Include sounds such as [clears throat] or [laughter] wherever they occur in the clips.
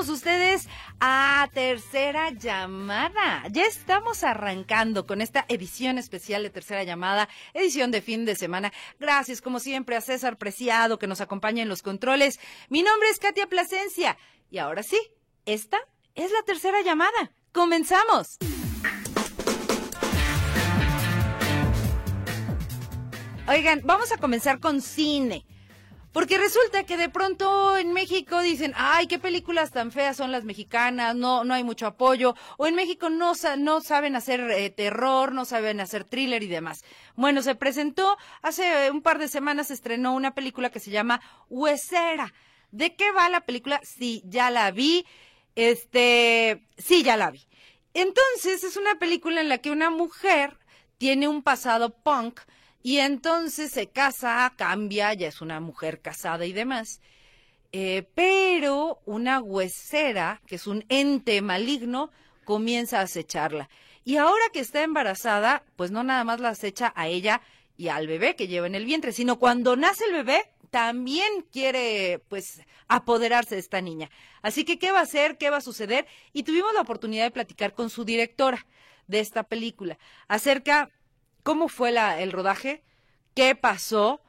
Todos ustedes a Tercera Llamada. Ya estamos arrancando con esta edición especial de Tercera Llamada, edición de fin de semana. Gracias, como siempre, a César Preciado que nos acompaña en los controles. Mi nombre es Katia Plasencia. Y ahora sí, esta es la tercera llamada. ¡Comenzamos! Oigan, vamos a comenzar con cine. Porque resulta que de pronto en México dicen, ay, qué películas tan feas son las mexicanas, no, no hay mucho apoyo, o en México no, no saben hacer eh, terror, no saben hacer thriller y demás. Bueno, se presentó, hace un par de semanas se estrenó una película que se llama Huesera. ¿De qué va la película? Sí, ya la vi, este, sí, ya la vi. Entonces, es una película en la que una mujer tiene un pasado punk, y entonces se casa, cambia, ya es una mujer casada y demás. Eh, pero una huesera, que es un ente maligno, comienza a acecharla. Y ahora que está embarazada, pues no nada más la acecha a ella y al bebé que lleva en el vientre, sino cuando nace el bebé, también quiere, pues, apoderarse de esta niña. Así que, ¿qué va a hacer? ¿Qué va a suceder? Y tuvimos la oportunidad de platicar con su directora de esta película acerca cómo fue la, el rodaje, qué pasó,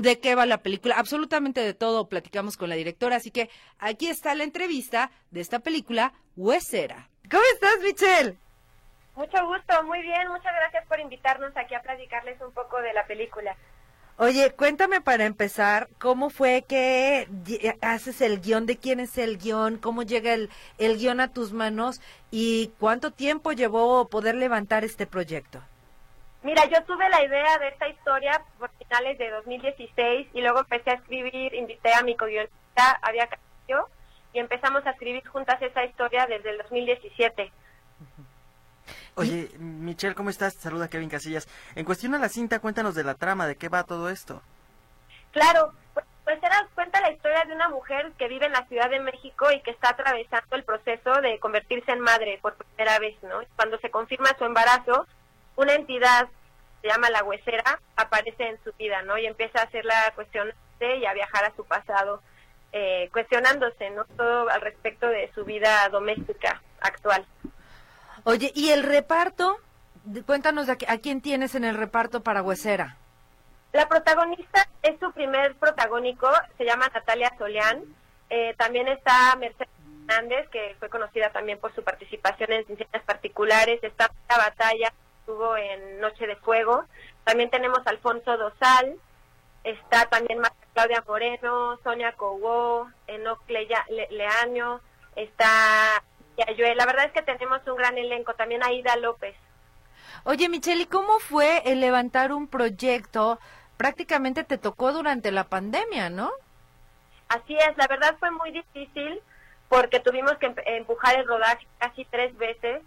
de qué va la película, absolutamente de todo platicamos con la directora, así que aquí está la entrevista de esta película, Huesera. ¿Cómo estás, Michelle? Mucho gusto, muy bien, muchas gracias por invitarnos aquí a platicarles un poco de la película. Oye, cuéntame para empezar, ¿cómo fue que haces el guion? ¿De quién es el guion? ¿Cómo llega el, el guion a tus manos? ¿Y cuánto tiempo llevó poder levantar este proyecto? Mira, yo tuve la idea de esta historia por finales de 2016 y luego empecé a escribir, invité a mi co-guionista, Avia Castillo, y empezamos a escribir juntas esa historia desde el 2017. Oye, Michelle, ¿cómo estás? Saluda Kevin Casillas. En cuestión a la cinta, cuéntanos de la trama, de qué va todo esto. Claro, pues, pues era, cuenta la historia de una mujer que vive en la Ciudad de México y que está atravesando el proceso de convertirse en madre por primera vez, ¿no? Cuando se confirma su embarazo, una entidad se llama la huesera aparece en su vida, ¿no? Y empieza a hacer la cuestión y a viajar a su pasado, eh, cuestionándose, ¿no? Todo al respecto de su vida doméstica actual. Oye, ¿y el reparto? Cuéntanos a, quién tienes en el reparto para Huesera. La protagonista es su primer protagónico, se llama Natalia Soleán. Eh, también está Mercedes Hernández, que fue conocida también por su participación en Ciencias Particulares. Está la batalla estuvo en Noche de Fuego. También tenemos Alfonso Dosal, está también Claudia Moreno, Sonia Cogó, Enoc Leaño, está Yayue. La verdad es que tenemos un gran elenco, también Aida López. Oye, Michelle, ¿y cómo fue el levantar un proyecto? Prácticamente te tocó durante la pandemia, ¿no? Así es, la verdad fue muy difícil porque tuvimos que empujar el rodaje casi tres veces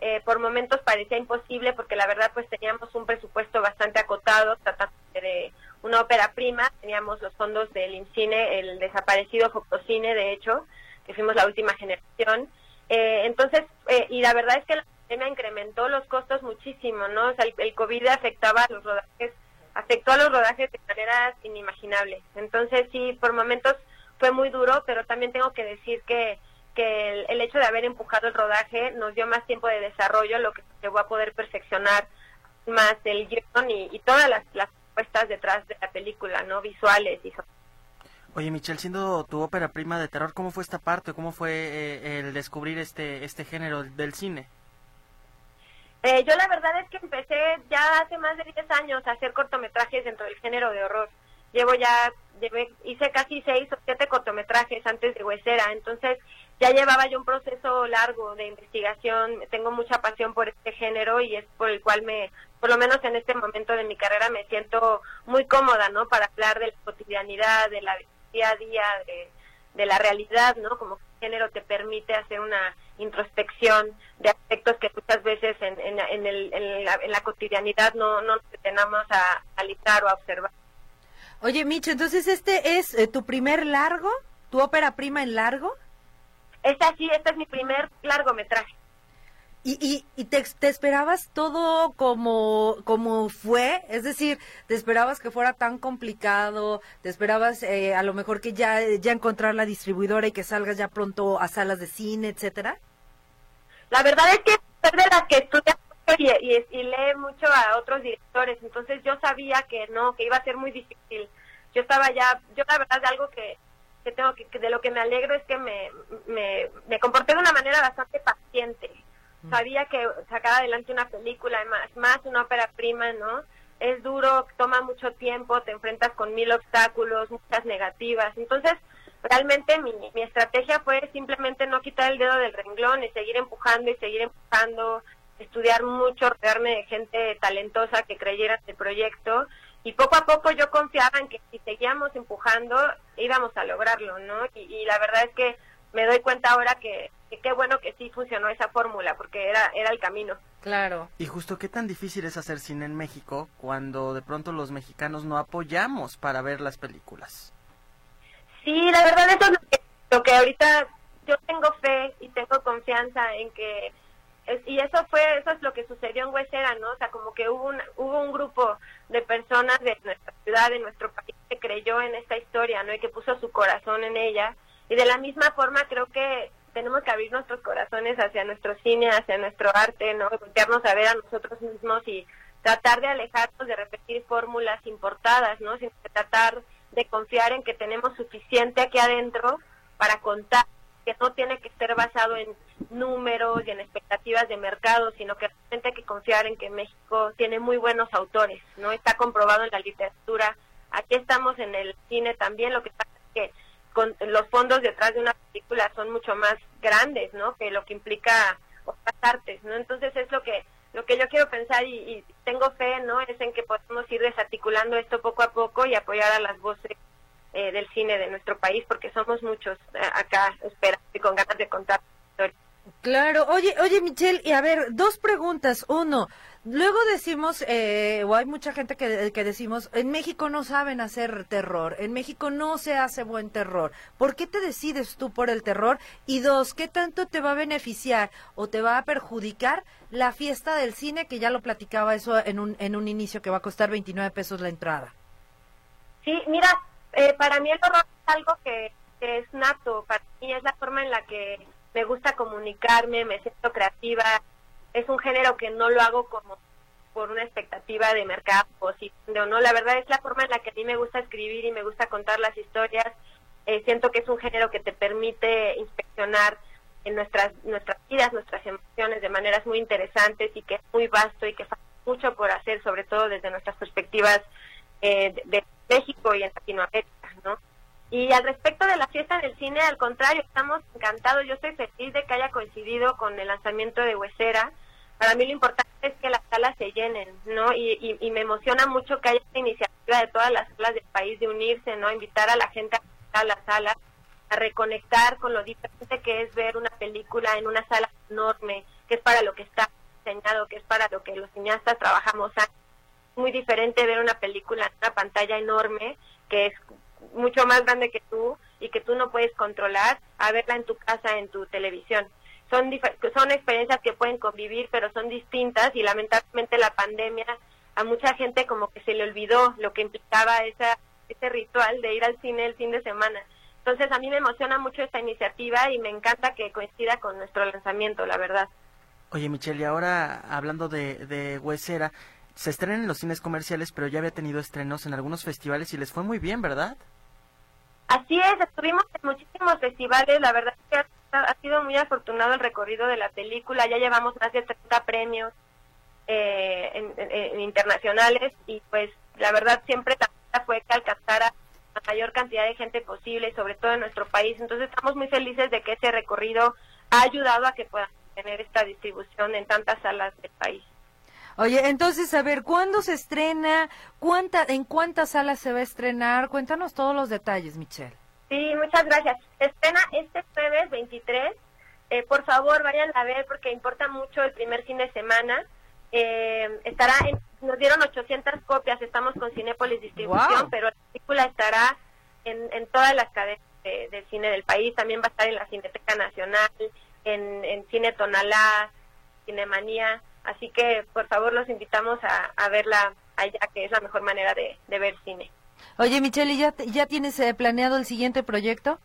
eh, por momentos parecía imposible porque la verdad pues teníamos un presupuesto bastante acotado, tratando de una ópera prima, teníamos los fondos del INCINE, el desaparecido Fococine de hecho, que fuimos la última generación. Eh, entonces, eh, y la verdad es que la pandemia incrementó los costos muchísimo, ¿no? O sea, el, el, COVID afectaba a los rodajes, afectó a los rodajes de maneras inimaginables. Entonces, sí, por momentos fue muy duro, pero también tengo que decir que que el, hecho de haber empujado el rodaje nos dio más tiempo de desarrollo, lo que llevó a poder perfeccionar más el guion y, todas las, las puestas detrás de la película, ¿no? Visuales y Oye, Michelle, siendo tu ópera prima de terror, ¿cómo fue esta parte? ¿Cómo fue eh, el descubrir este, este género del cine? Eh, yo la verdad es que empecé ya hace más de 10 años a hacer cortometrajes dentro del género de horror. Llevo ya, hice casi 6 o 7 cortometrajes antes de Huesera, entonces ya llevaba yo un proceso largo de investigación, tengo mucha pasión por este género y es por el cual me, por lo menos en este momento de mi carrera me siento muy cómoda, ¿no? Para hablar de la cotidianidad, de la día a día, de, la realidad, ¿no? Como género te permite hacer una introspección de aspectos que muchas veces en, en, el, en, la, cotidianidad no, no nos detenemos a analizar o a observar. Oye, Micho, entonces este es eh, tu primer largo, tu ópera prima en largo. Es así, este es mi primer largometraje. ¿Y, y, te, esperabas todo como, como fue? Es decir, ¿te esperabas que fuera tan complicado? ¿Te esperabas eh, a lo mejor que ya, ya encontrar la distribuidora y que salgas ya pronto a salas de cine, etcétera? La verdad es que soy de las que estudia y, y, lee mucho a otros directores, entonces yo sabía que no, que iba a ser muy difícil. Yo estaba ya, yo la verdad de algo que, que tengo que, de lo que me alegro es que me, me, me comporté de una manera bastante paciente sabía que sacar adelante una película, más, más una ópera prima, ¿no? Es duro, toma mucho tiempo, te enfrentas con mil obstáculos, muchas negativas. Entonces, realmente mi, mi estrategia fue simplemente no quitar el dedo del renglón y seguir empujando y seguir empujando, estudiar mucho, rodearme de gente talentosa que creyera en el proyecto y poco a poco yo confiaba en que si seguíamos empujando íbamos a lograrlo, ¿no? y la verdad es que me doy cuenta ahora que, qué bueno que sí funcionó esa fórmula, porque era, era el camino. Claro. Y justo qué tan difícil es hacer cine en México cuando de pronto los mexicanos no apoyamos para ver las películas. Sí, la verdad eso es lo que, lo que ahorita yo tengo fe y tengo confianza en que y eso fue eso es lo que sucedió en Huesera, ¿no? O sea, como que hubo un hubo un grupo de personas de nuestra ciudad, de nuestro país que creyó en esta historia, ¿no? Y que puso su corazón en ella y de la misma forma creo que tenemos que abrir nuestros corazones hacia nuestro cine, hacia nuestro arte, ¿no? Voltearnos a ver a nosotros mismos y tratar de alejarnos de repetir fórmulas importadas, ¿no? Sino tratar de confiar en que tenemos suficiente aquí adentro para contar que no tiene que ser basado en números y en expectativas de mercado, sino que realmente hay que confiar en que México tiene muy buenos autores, ¿no? Está comprobado en la literatura. Aquí estamos en el cine también, lo que pasa es que los fondos detrás de una película son mucho más grandes, ¿no? Que lo que implica otras artes, ¿no? Entonces es lo que lo que yo quiero pensar y, tengo fe, ¿no? Es en que podemos ir desarticulando esto poco a poco y apoyar a las voces eh, del cine de nuestro país, porque somos muchos eh, acá esperando Claro, oye, oye Michelle, y a ver, dos preguntas. Uno, luego decimos, eh, o hay mucha gente que, que, decimos, en México no saben hacer terror, en México no se hace buen terror. ¿Por qué te decides tú por el terror? Y dos, ¿qué tanto te va a beneficiar o te va a perjudicar la fiesta del cine, que ya lo platicaba eso en un, en un inicio, que va a costar 29 pesos la entrada? Sí, mira, eh, para mí el horror es algo que es nato, para mí es la forma en la que me gusta comunicarme, me siento creativa. Es un género que no lo hago como por una expectativa de mercado o no. La verdad es la forma en la que a mí me gusta escribir y me gusta contar las historias. Eh, siento que es un género que te permite inspeccionar nuestras nuestras vidas, nuestras emociones de maneras muy interesantes y que es muy vasto y que falta mucho por hacer, sobre todo desde nuestras perspectivas eh, de México y en Latinoamérica, ¿no? Y al respecto de la fiesta del cine, al contrario, estamos encantados. Yo estoy feliz de que haya coincidido con el lanzamiento de Huesera. Para mí lo importante es que las salas se llenen, ¿no? Y, y, me emociona mucho que haya esta iniciativa de todas las salas del país de unirse, ¿no? Invitar a la gente a las salas, a reconectar con lo diferente que es ver una película en una sala enorme, que es para lo que está diseñado, que es para lo que los cineastas trabajamos. Muy diferente ver una película en una pantalla enorme, que es mucho más grande que tú y que tú no puedes controlar a verla en tu casa, en tu televisión. Son, son experiencias que pueden convivir, pero son distintas y lamentablemente la pandemia a mucha gente como que se le olvidó lo que implicaba esa, ese ritual de ir al cine el fin de semana. Entonces a mí me emociona mucho esta iniciativa y me encanta que coincida con nuestro lanzamiento, la verdad. Oye Michelle, y ahora hablando de, de Huesera, se estrena en los cines comerciales, pero ya había tenido estrenos en algunos festivales y les fue muy bien, ¿verdad? Así es, estuvimos en muchísimos festivales, la verdad es que ha, sido muy afortunado el recorrido de la película, ya llevamos más de 30 premios eh, internacionales y pues la verdad siempre la fue que alcanzara la mayor cantidad de gente posible, sobre todo en nuestro país, entonces estamos muy felices de que ese recorrido ha ayudado a que puedan tener esta distribución en tantas salas del país. Oye, entonces, a ver, ¿cuándo se estrena? ¿Cuánta, ¿En cuántas salas se va a estrenar? Cuéntanos todos los detalles, Michelle. Sí, muchas gracias. Se estrena este jueves 23. Eh, por favor, vayan a ver porque importa mucho el primer fin de semana. Eh, estará en, nos dieron 800 copias, estamos con Cinépolis Distribución, pero la película estará en, en todas las cadenas de, cine del país, también va a estar en la Cineteca Nacional, en, en Cine Tonalá, Cinemanía, así que por favor los invitamos a, a verla allá, que es la mejor manera de, de ver cine. Oye, Michelle, ¿y ya, ya tienes eh, planeado el siguiente proyecto?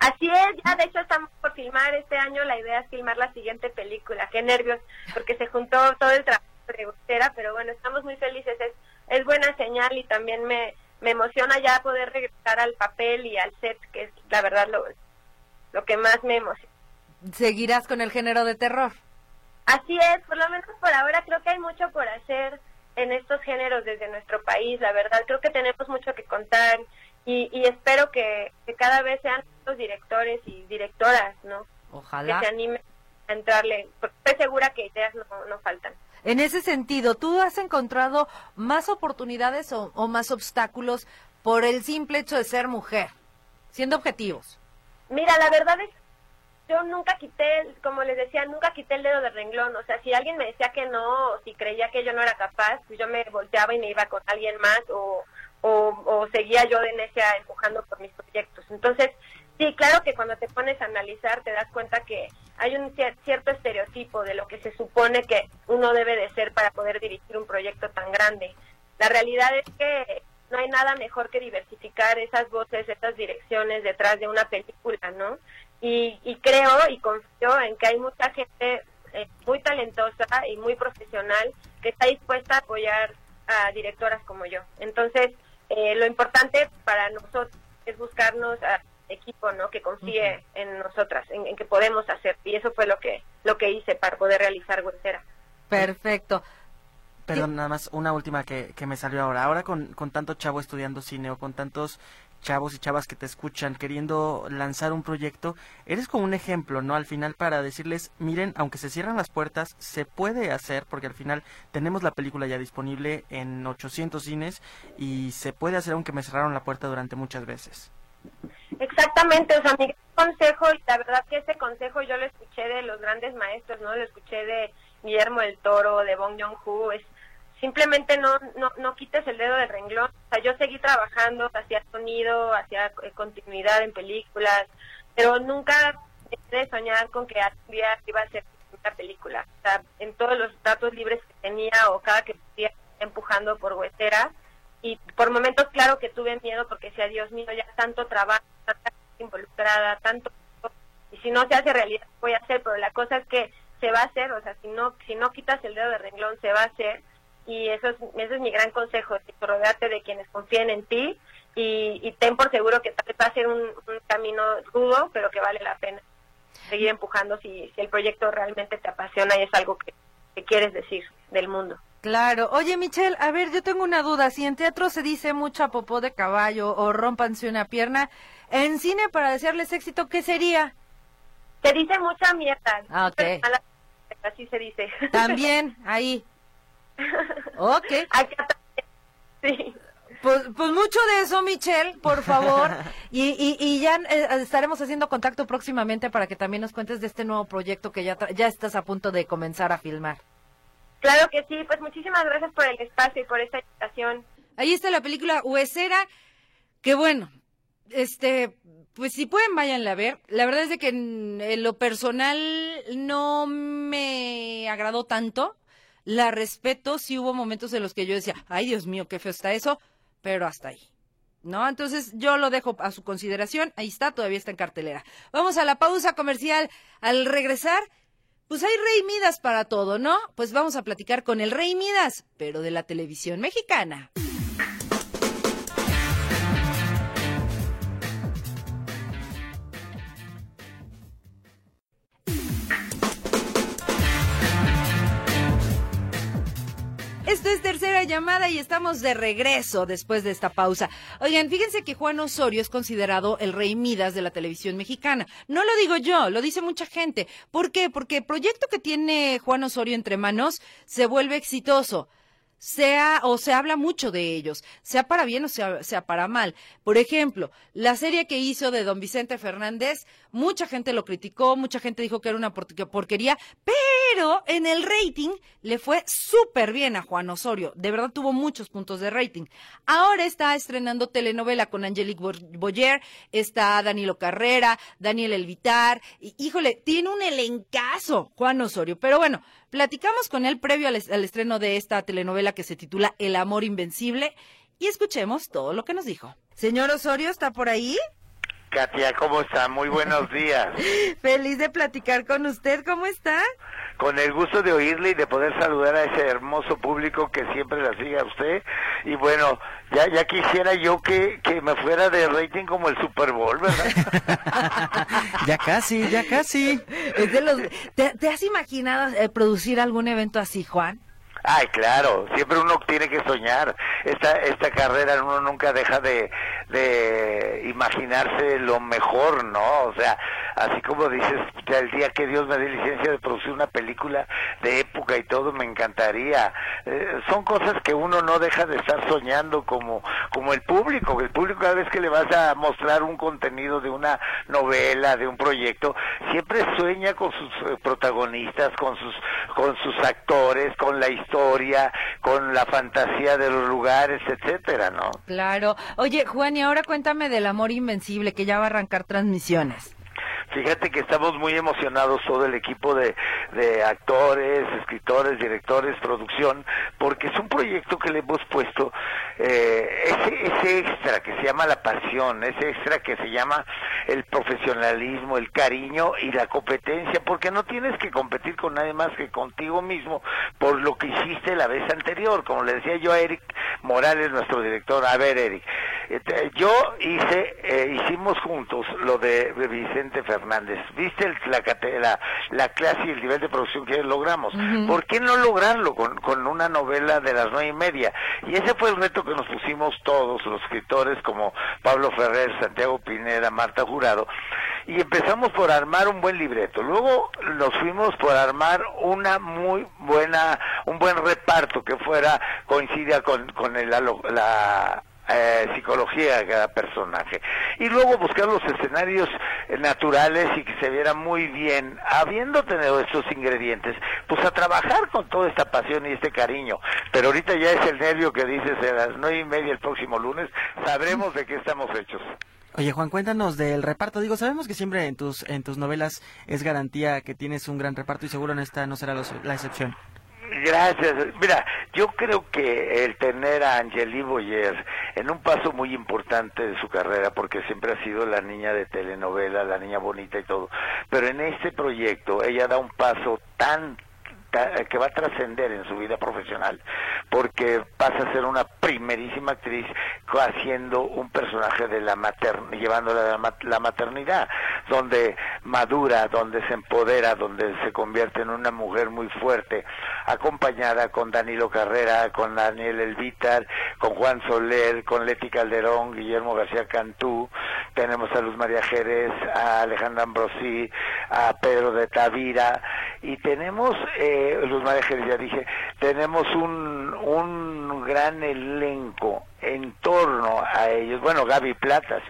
Así es, ya de hecho estamos por filmar este año, la idea es filmar la siguiente película, qué nervios, porque se juntó todo el trabajo de Gustera, pero bueno, estamos muy felices, es, es buena señal y también me, me emociona ya poder regresar al papel y al set, que es la verdad lo, lo que más me emociona. ¿Seguirás con el género de terror? Así es, por lo menos por ahora creo que hay mucho por hacer en estos géneros desde nuestro país, la verdad, creo que tenemos mucho que contar y, y espero que, que cada vez sean los directores y directoras, ¿no? Ojalá. Que se animen a entrarle, porque estoy segura que ideas no, no faltan. En ese sentido, ¿tú has encontrado más oportunidades o, o, más obstáculos por el simple hecho de ser mujer? Siendo objetivos. Mira, la verdad es yo nunca quité, como les decía, nunca quité el dedo del renglón. O sea, si alguien me decía que no, o si creía que yo no era capaz, pues yo me volteaba y me iba con alguien más, o, o, o seguía yo de necia empujando por mis proyectos. Entonces, sí, claro que cuando te pones a analizar te das cuenta que hay un cierto estereotipo de lo que se supone que uno debe de ser para poder dirigir un proyecto tan grande. La realidad es que no hay nada mejor que diversificar esas voces, esas direcciones detrás de una película, ¿no? Y, y creo y confío en que hay mucha gente eh, muy talentosa y muy profesional que está dispuesta a apoyar a directoras como yo. Entonces, eh, lo importante para nosotros es buscarnos a equipo, ¿no? Que confíe uh -huh. en nosotras, en, en, que podemos hacer. Y eso fue lo que lo que hice para poder realizar Huesera. Perfecto. Perdón, nada más una última que, que me salió ahora. Ahora con, con tanto chavo estudiando cine o con tantos chavos y chavas que te escuchan queriendo lanzar un proyecto, eres como un ejemplo, ¿no? Al final para decirles, miren, aunque se cierran las puertas, se puede hacer, porque al final tenemos la película ya disponible en 800 cines y se puede hacer aunque me cerraron la puerta durante muchas veces. Exactamente, o sea, mi consejo, y la verdad que ese consejo yo lo escuché de los grandes maestros, ¿no? Lo escuché de Guillermo del Toro, de Bong Joon-ho, es simplemente no, no, no quites el dedo del renglón. O sea, yo seguí trabajando, hacía sonido, hacía eh, continuidad en películas, pero nunca dejé de soñar con que algún día iba a ser una película. O sea, en todos los datos libres que tenía o cada que podía empujando por huesera. Y por momentos, claro que tuve miedo porque decía, Dios mío, ya tanto trabajo, tanta involucrada, tanto... Y si no se hace realidad, voy a hacer, pero la cosa es que se va a hacer, o sea, si no, si no quitas el dedo del renglón, se va a hacer y eso es, ese es mi gran consejo, rodearte de quienes confíen en ti y, y ten por seguro que tal vez va a ser un, un, camino rudo, pero que vale la pena seguir empujando si, si el proyecto realmente te apasiona y es algo que, que quieres decir del mundo. Claro. Oye, Michelle, a ver, yo tengo una duda. Si en teatro se dice mucha popó de caballo o rompanse una pierna, en cine para desearles éxito, ¿qué sería? Se dice mucha mierda. Ah, ok. Así se dice. También, ahí. Ok. Sí. Pues, pues mucho de eso, Michelle, por favor. [laughs] Y, y, y ya eh, estaremos haciendo contacto próximamente para que también nos cuentes de este nuevo proyecto que ya, ya estás a punto de comenzar a filmar. Claro que sí, pues muchísimas gracias por el espacio y por esta invitación. Ahí está la película Huesera, que bueno, este, pues si pueden váyanla a ver. La verdad es de que en, en lo personal no me agradó tanto la respeto, sí hubo momentos en los que yo decía, ay Dios mío, qué feo está eso, pero hasta ahí. ¿No? Entonces yo lo dejo a su consideración, ahí está, todavía está en cartelera. Vamos a la pausa comercial. Al regresar, pues hay Rey Midas para todo, ¿no? Pues vamos a platicar con el Rey Midas, pero de la televisión mexicana. Esto es tercera llamada y estamos de regreso después de esta pausa. Oigan, fíjense que Juan Osorio es considerado el rey Midas de la televisión mexicana. No lo digo yo, lo dice mucha gente. ¿Por qué? Porque el proyecto que tiene Juan Osorio entre manos se vuelve exitoso. Sea o se habla mucho de ellos, sea para bien o sea, sea para mal. Por ejemplo, la serie que hizo de Don Vicente Fernández, mucha gente lo criticó, mucha gente dijo que era una porquería, pero en el rating le fue súper bien a Juan Osorio. De verdad tuvo muchos puntos de rating. Ahora está estrenando telenovela con Angelique Boyer, está Danilo Carrera, Daniel Elvitar. Y, híjole, tiene un elencazo Juan Osorio. Pero bueno, platicamos con él previo al, al estreno de esta telenovela que se titula El amor invencible y escuchemos todo lo que nos dijo. Señor Osorio, ¿está por ahí? Katia, ¿cómo está? Muy buenos días. [laughs] Feliz de platicar con usted, ¿cómo está? Con el gusto de oírle y de poder saludar a ese hermoso público que siempre la sigue a usted. Y bueno, ya ya quisiera yo que, que me fuera de rating como el Super Bowl, ¿verdad? [laughs] ya casi, ya casi. ¿te, has imaginado eh, producir algún evento así, Juan? Ay, claro, siempre uno tiene que soñar. Esta, esta carrera uno nunca deja de, de imaginarse lo mejor, ¿no? O sea, así como dices, el día que Dios me dé licencia de producir una película de época y todo, me encantaría. Eh, son cosas que uno no deja de estar soñando como, como el público. El público cada vez que le vas a mostrar un contenido de una novela, de un proyecto, siempre sueña con sus eh, protagonistas, con sus, con sus actores, con la historia con la fantasía de los lugares, etcétera, ¿no? Claro. Oye, Juan, y ahora cuéntame del Amor Invencible, que ya va a arrancar transmisiones. Fíjate que estamos muy emocionados todo el equipo de, actores, escritores, directores, producción, porque es un proyecto que le hemos puesto eh, ese, ese extra que se llama la pasión, ese extra que se llama el profesionalismo, el cariño y la competencia, porque no tienes que competir con nadie más que contigo mismo por lo que hiciste la vez anterior, como le decía yo a Eric Morales, nuestro director, a ver Eric, este, yo hice, eh, hicimos juntos lo de Vicente Fernández. ¿Viste el, la, la, clase y el nivel de producción que logramos? ¿Por qué no lograrlo con, con una novela de las nueve y media? Y ese fue el reto que nos pusimos todos los escritores como Pablo Ferrer, Santiago Pineda, Marta Jurado. Y empezamos por armar un buen libreto. Luego nos fuimos por armar una muy buena, un buen reparto que fuera, coincida con, con el, la eh, psicología de cada personaje. Y luego buscar los escenarios eh, naturales y que se viera muy bien, habiendo tenido estos ingredientes, pues a trabajar con toda esta pasión y este cariño. Pero ahorita ya es el nervio que dices a las nueve y media el próximo lunes, sabremos de qué estamos hechos. Oye Juan, cuéntanos del reparto. Digo, sabemos que siempre en tus en tus novelas es garantía que tienes un gran reparto y seguro en esta no será la excepción. Gracias. Mira, yo creo que el tener a Angeli Boyer en un paso muy importante de su carrera, porque siempre ha sido la niña de telenovela, la niña bonita y todo, pero en este proyecto ella da un paso tan que va a trascender en su vida profesional, porque pasa a ser una primerísima actriz haciendo un personaje de la maternidad, llevándola a la maternidad, donde madura, donde se empodera, donde se convierte en una mujer muy fuerte, acompañada con Danilo Carrera, con Daniel Elvitar, con Juan Soler, con Leti Calderón, Guillermo García Cantú, tenemos a Luz María Jerez, a Alejandra Ambrosí, a Pedro de Tavira, y tenemos, eh, Luz María ya dije, tenemos un, un gran elenco en torno a ellos, bueno, Gaby Platas,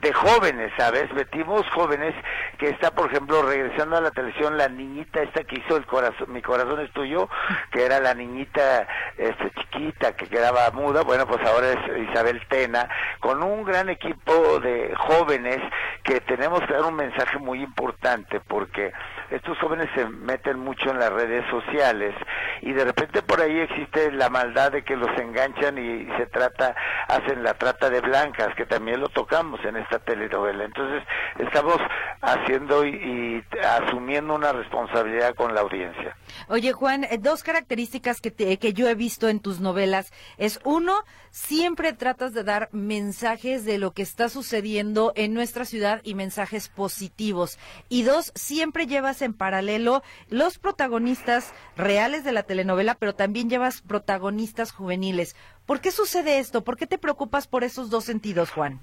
de jóvenes, ¿sabes? Metimos jóvenes que está, por ejemplo, regresando a la televisión, la niñita esta que hizo el corazón, Mi corazón es tuyo, que era la niñita este, chiquita que quedaba muda, bueno, pues ahora es Isabel Tena, con un gran equipo de jóvenes que tenemos que dar un mensaje muy importante, porque estos jóvenes se meten mucho en las redes sociales y de repente por ahí existe la maldad de que los enganchan y se trata, hacen la trata de blancas, que también lo tocamos en esta telenovela. Entonces estamos haciendo y, asumiendo una responsabilidad con la audiencia. Oye Juan, eh, dos características que, que yo he visto en tus novelas es uno, siempre tratas de dar mensajes de lo que está sucediendo en nuestra ciudad y mensajes positivos. Y dos, siempre llevas en paralelo los protagonistas reales de la telenovela, pero también llevas protagonistas juveniles. ¿Por qué sucede esto? ¿Por qué te preocupas por esos dos sentidos, Juan?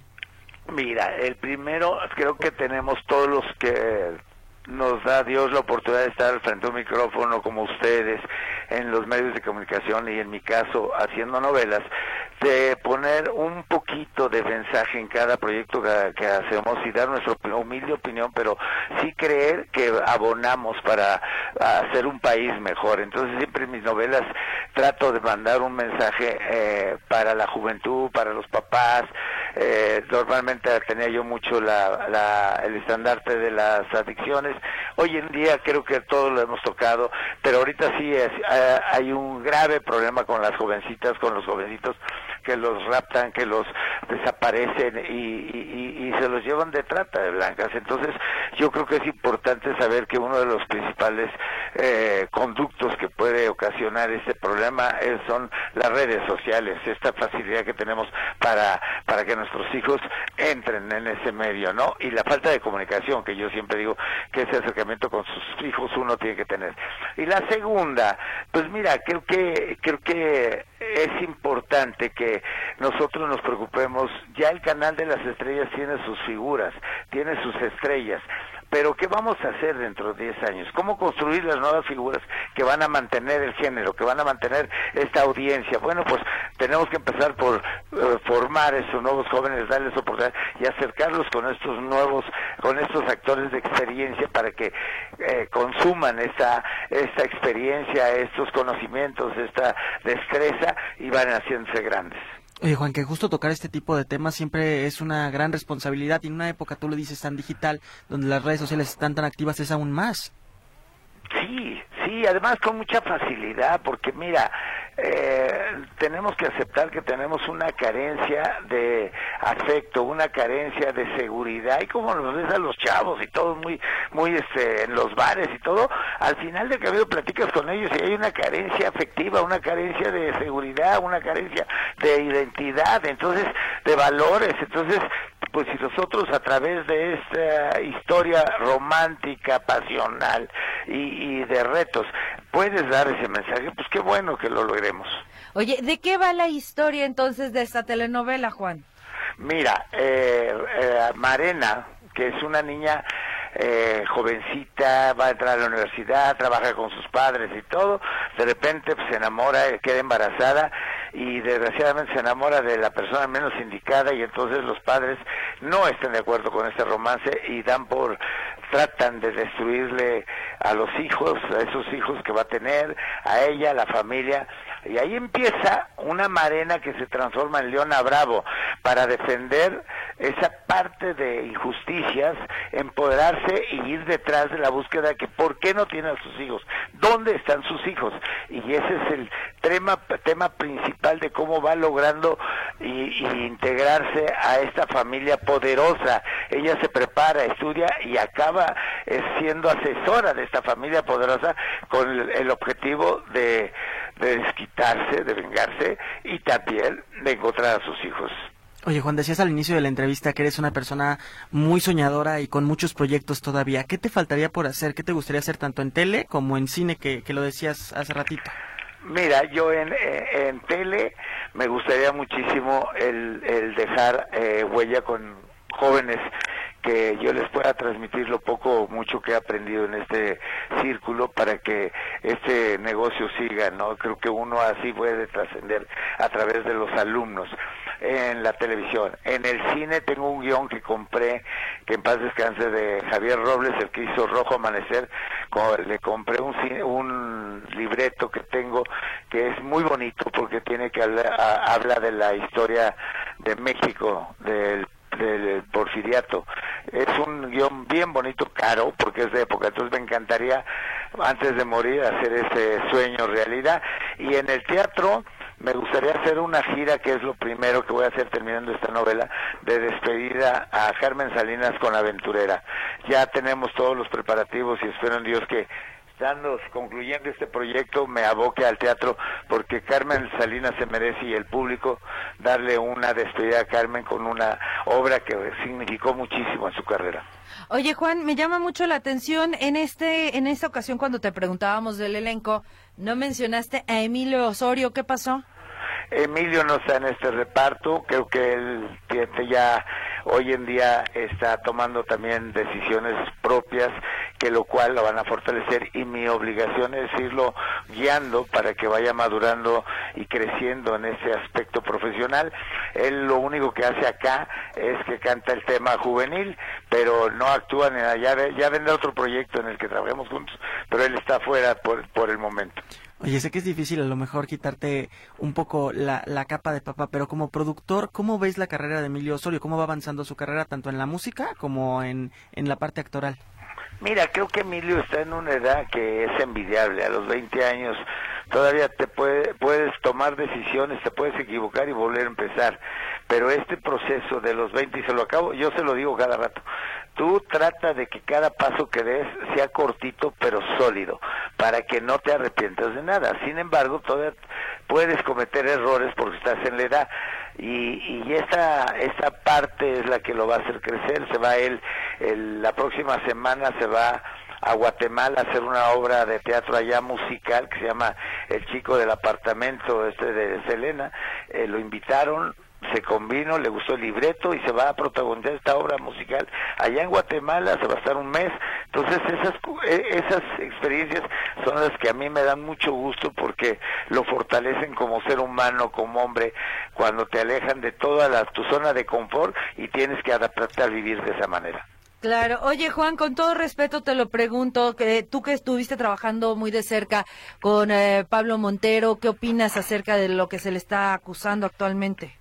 Mira, el primero, creo que tenemos todos los que nos da Dios la oportunidad de estar frente de un micrófono como ustedes, en los medios de comunicación y en mi caso haciendo novelas, de poner un poquito de mensaje en cada proyecto que, hacemos y dar nuestra humilde opinión, pero sí creer que abonamos para hacer un país mejor. Entonces siempre en mis novelas trato de mandar un mensaje eh, para la juventud, para los papás. Eh, normalmente tenía yo mucho la, el estandarte de las adicciones. Hoy en día creo que todo lo hemos tocado, pero ahorita sí eh, hay un grave problema con las jovencitas, con los jovencitos que los raptan, que los desaparecen y, se los llevan de trata de blancas. Entonces, yo creo que es importante saber que uno de los principales eh, conductos que puede ocasionar este problema son las redes sociales, esta facilidad que tenemos para, para que nuestros hijos entren en ese medio, ¿no? Y la falta de comunicación, que yo siempre digo que ese acercamiento con sus hijos uno tiene que tener. Y la segunda, pues mira, creo que, creo que es importante que nosotros nos preocupemos, ya el canal de las estrellas tiene sus figuras, tiene sus estrellas, pero ¿qué vamos a hacer dentro de 10 años? ¿Cómo construir las nuevas figuras que van a mantener el género, que van a mantener esta audiencia? Bueno, pues tenemos que empezar por eh, formar estos nuevos jóvenes, darles oportunidad y acercarlos con estos nuevos, con estos actores de experiencia para que eh, consuman esta, esta experiencia, estos conocimientos, esta destreza y van haciéndose grandes. Oye, Juan, que justo tocar este tipo de temas siempre es una gran responsabilidad y en una época, tú lo dices, tan digital, donde las redes sociales están tan activas, es aún más. Sí, sí, además con mucha facilidad, porque mira, eh, tenemos que aceptar que tenemos una carencia de afecto, una carencia de seguridad y como nos ves a los chavos y todos muy, muy este, en los bares y todo, al final de camino platicas con ellos y hay una carencia afectiva, una carencia de seguridad, una carencia de identidad, entonces de valores, entonces pues si nosotros a través de esta historia romántica, pasional y, de retos puedes dar ese mensaje, pues qué bueno que lo logremos. Oye, ¿de qué va la historia entonces de esta telenovela, Juan? Mira, eh, eh, Marena, que es una niña eh, jovencita, va a entrar a la universidad, trabaja con sus padres y todo, de repente pues, se enamora, queda embarazada y desgraciadamente se enamora de la persona menos indicada y entonces los padres no están de acuerdo con este romance y dan por tratan de destruirle a los hijos, a esos hijos que va a tener, a ella, a la familia, y ahí empieza una marena que se transforma en Leona Bravo para defender esa parte de injusticias, empoderarse y ir detrás de la búsqueda que por qué no tiene a sus hijos, dónde están sus hijos. Y ese es el tema, tema principal de cómo va logrando y, integrarse a esta familia poderosa. Ella se prepara, estudia y acaba siendo asesora de esta familia poderosa con el, objetivo de, de desquitarse, de vengarse y también de encontrar a sus hijos. Oye, Juan, decías al inicio de la entrevista que eres una persona muy soñadora y con muchos proyectos todavía. ¿Qué te faltaría por hacer? ¿Qué te gustaría hacer tanto en tele como en cine, que, lo decías hace ratito? Mira, yo en, en, tele me gustaría muchísimo el, el dejar eh, huella con jóvenes que yo les pueda transmitir lo poco o mucho que he aprendido en este círculo para que este negocio siga, ¿no? Creo que uno así puede trascender a través de los alumnos en la televisión. En el cine tengo un guion que compré, que en paz descanse, de Javier Robles, el que hizo Rojo Amanecer. Le compré un, un libreto que tengo que es muy bonito porque tiene que habla de la historia de México, del del porfiriato. Es un guion bien bonito, caro, porque es de época, entonces me encantaría, antes de morir, hacer ese sueño realidad. Y en el teatro, me gustaría hacer una gira, que es lo primero que voy a hacer terminando esta novela, de despedida a Carmen Salinas con Aventurera. Ya tenemos todos los preparativos y espero en Dios que estando concluyendo este proyecto me aboque al teatro porque Carmen Salinas se merece y el público darle una despedida a Carmen con una obra que significó muchísimo en su carrera. Oye Juan, me llama mucho la atención en este en esta ocasión cuando te preguntábamos del elenco, no mencionaste a Emilio Osorio, ¿qué pasó? Emilio no está en este reparto, creo que él ya hoy en día está tomando también decisiones propias que lo cual lo van a fortalecer y mi obligación es irlo guiando para que vaya madurando y creciendo en ese aspecto profesional. Él lo único que hace acá es que canta el tema juvenil, pero no actúa ni nada. Ya, ya vendrá otro proyecto en el que trabajemos juntos, pero él está fuera por, por el momento. Oye, sé que es difícil a lo mejor quitarte un poco la, la capa de papá, pero como productor, ¿cómo ves la carrera de Emilio Osorio? ¿Cómo va avanzando su carrera tanto en la música como en, en la parte actoral? Mira, creo que Emilio está en una edad que es envidiable. A los 20 años todavía te puede, puedes tomar decisiones, te puedes equivocar y volver a empezar. Pero este proceso de los 20, y se lo acabo, yo se lo digo cada rato, tú trata de que cada paso que des sea cortito pero sólido, para que no te arrepientas de nada. Sin embargo, todavía puedes cometer errores porque estás en la edad y, y esta, esta parte es la que lo va a hacer crecer. Se va él, el, la próxima semana se va a Guatemala a hacer una obra de teatro allá musical que se llama El chico del apartamento este de Selena. Eh, lo invitaron, se combinó, le gustó el libreto y se va a protagonizar esta obra musical allá en Guatemala, se va a estar un mes. Entonces esas, e, esas experiencias son las que a mí me dan mucho gusto porque lo fortalecen como ser humano, como hombre, cuando te alejan de toda la, tu zona de confort y tienes que adaptarte a vivir de esa manera. Claro. Oye, Juan, con todo respeto te lo pregunto, que tú que estuviste trabajando muy de cerca con eh, Pablo Montero, ¿qué opinas acerca de lo que se le está acusando actualmente?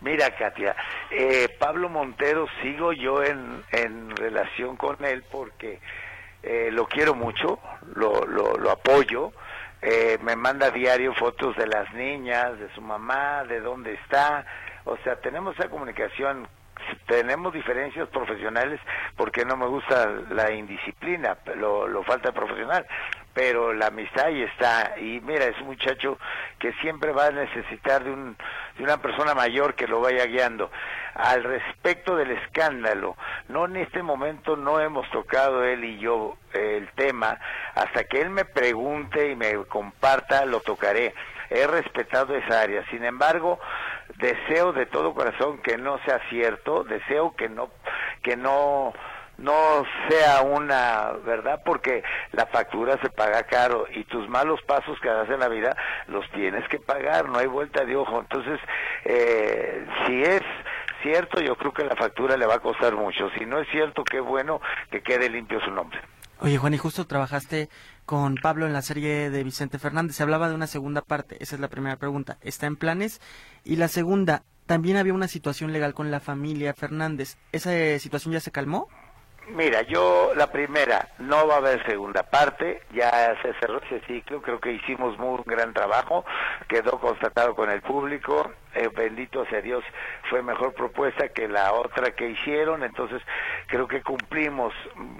Mira, Katia, eh, Pablo Montero sigo yo en, en relación con él porque eh, lo quiero mucho, lo, lo, apoyo, eh, me manda a diario fotos de las niñas, de su mamá, de dónde está, o sea, tenemos esa comunicación tenemos diferencias profesionales porque no me gusta la indisciplina, lo, lo falta profesional, pero la amistad ahí está y mira, es un muchacho que siempre va a necesitar de, un, de una persona mayor que lo vaya guiando. Al respecto del escándalo, no en este momento no hemos tocado él y yo el tema, hasta que él me pregunte y me comparta, lo tocaré. He respetado esa área. Sin embargo, deseo de todo corazón que no sea cierto, deseo que no que no no sea una verdad porque la factura se paga caro y tus malos pasos que das en la vida los tienes que pagar, no hay vuelta de ojo. Entonces, eh, si es cierto, yo creo que la factura le va a costar mucho. Si no es cierto, qué bueno que quede limpio su nombre. Oye, Juan, y justo trabajaste con Pablo en la serie de Vicente Fernández. Se hablaba de una segunda parte. Esa es la primera pregunta. ¿Está en planes? Y la segunda, también había una situación legal con la familia Fernández. ¿Esa situación ya se calmó? Mira, yo la primera, no va a haber segunda parte, ya se cerró ese ciclo, creo que hicimos muy un gran trabajo, quedó constatado con el público, eh, bendito sea Dios, fue mejor propuesta que la otra que hicieron, entonces creo que cumplimos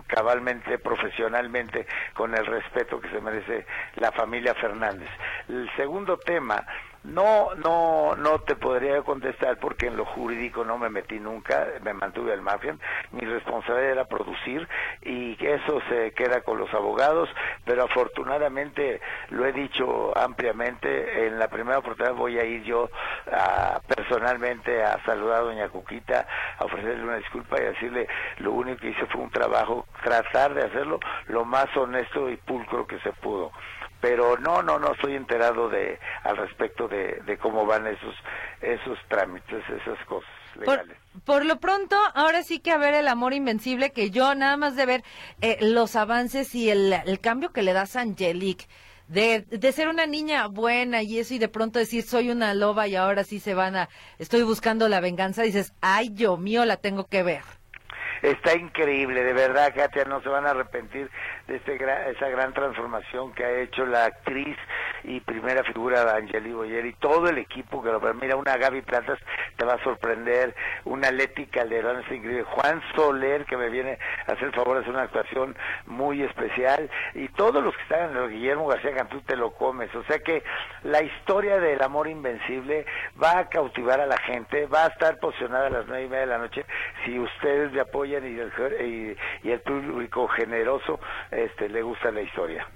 cabalmente, profesionalmente, con el respeto que se merece la familia Fernández. El segundo tema, no, no, no te podría contestar porque en lo jurídico no me metí nunca, me mantuve al margen. Mi responsabilidad era producir y eso se queda con los abogados, pero afortunadamente lo he dicho ampliamente. En la primera oportunidad voy a ir yo a, personalmente a saludar a doña Cuquita, a ofrecerle una disculpa y decirle lo único que hice fue un trabajo, tratar de hacerlo lo más honesto y pulcro que se pudo pero no, no, no estoy enterado de al respecto de, de cómo van esos esos trámites, esas cosas legales. Por, lo pronto, ahora sí que a ver el amor invencible que yo nada más de ver eh, los avances y el, el cambio que le das a Angelique. De, de ser una niña buena y eso y de pronto decir soy una loba y ahora sí se van a estoy buscando la venganza dices ay yo mío la tengo que ver está increíble, de verdad, Katia, no se van a arrepentir de este esa gran transformación que ha hecho la actriz y primera figura de Angeli Boyer y todo el equipo que lo mira una Gaby Platas te va a sorprender, una Leti Calderón es increíble, Juan Soler que me viene a hacer favor de hacer una actuación muy especial y todos los que están en el Guillermo García Cantú te lo comes, o sea que la historia del amor invencible va a cautivar a la gente, va a estar posicionada a las nueve y media de la noche. Si ustedes le apoyan y el, y, el público generoso este le gusta la historia.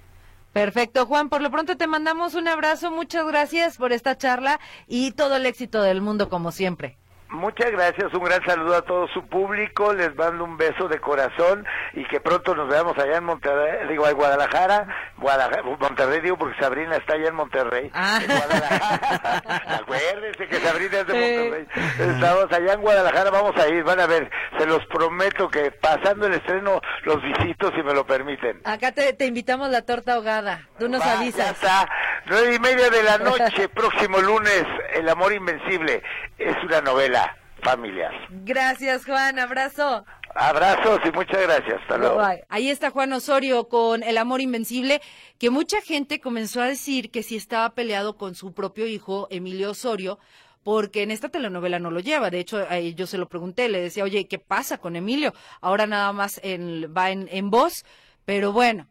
Perfecto, Juan. Por lo pronto te mandamos un abrazo. Muchas gracias por esta charla y todo el éxito del mundo como siempre. Muchas gracias, un gran saludo a todo su público, les mando un beso de corazón y que pronto nos veamos allá en Monterrey, digo, en Guadalajara, Guadalajara Monterrey digo porque Sabrina está allá en Monterrey, Ah. en Guadalajara. [laughs] Acuérdense que Sabrina es de Monterrey. Estamos allá en Guadalajara, vamos a ir, van a ver, se los prometo que pasando el estreno los visito si me lo permiten. Acá te, te invitamos la torta ahogada. Tú nos Va, ya avisas. está. Nueve y media de la noche, [laughs] próximo lunes, El amor invencible. Es una novela familiar. Gracias, Juan. Abrazo. Abrazos y muchas gracias. Hasta luego. Bye. Ahí está Juan Osorio con El amor invencible, que mucha gente comenzó a decir que si estaba peleado con su propio hijo, Emilio Osorio, porque en esta telenovela no lo lleva. De hecho, yo se lo pregunté, le decía, oye, ¿qué pasa con Emilio? Ahora nada más en- va en, en voz, pero bueno.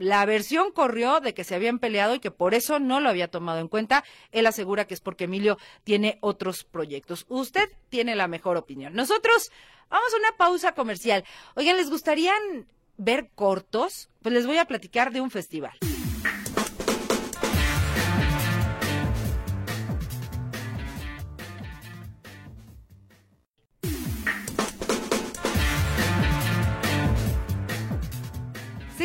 La versión corrió de que se habían peleado y que por eso no lo había tomado en cuenta. Él asegura que es porque Emilio tiene otros proyectos. Usted tiene la mejor opinión. Nosotros vamos a una pausa comercial. Oigan, ¿les gustarían ver cortos? Pues les voy a platicar de un festival.